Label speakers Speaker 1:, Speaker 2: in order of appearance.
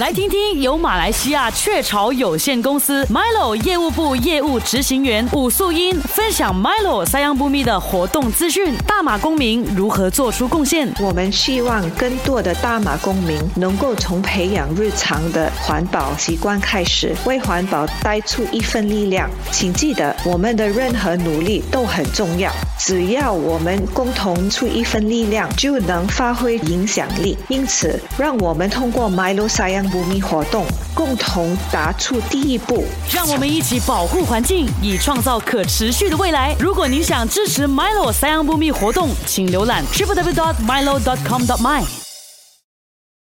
Speaker 1: 来听听由马来西亚雀巢有限公司 Milo 业务部业务执行员武素英分享 Milo 三样不密的活动资讯，大马公民如何做出贡献。
Speaker 2: 我们希望更多的大马公民能够从培养日常的环保习惯开始，为环保带出一份力量。请记得，我们的任何努力都很重要。只要我们共同出一份力量，就能发挥影响力。因此，让我们通过 Milo 三样不密活动，共同踏出第一步。
Speaker 1: 让我们一起保护环境，以创造可持续的未来。如果您想支持 Milo 三样不密活动，请浏览 www.milo.com.my。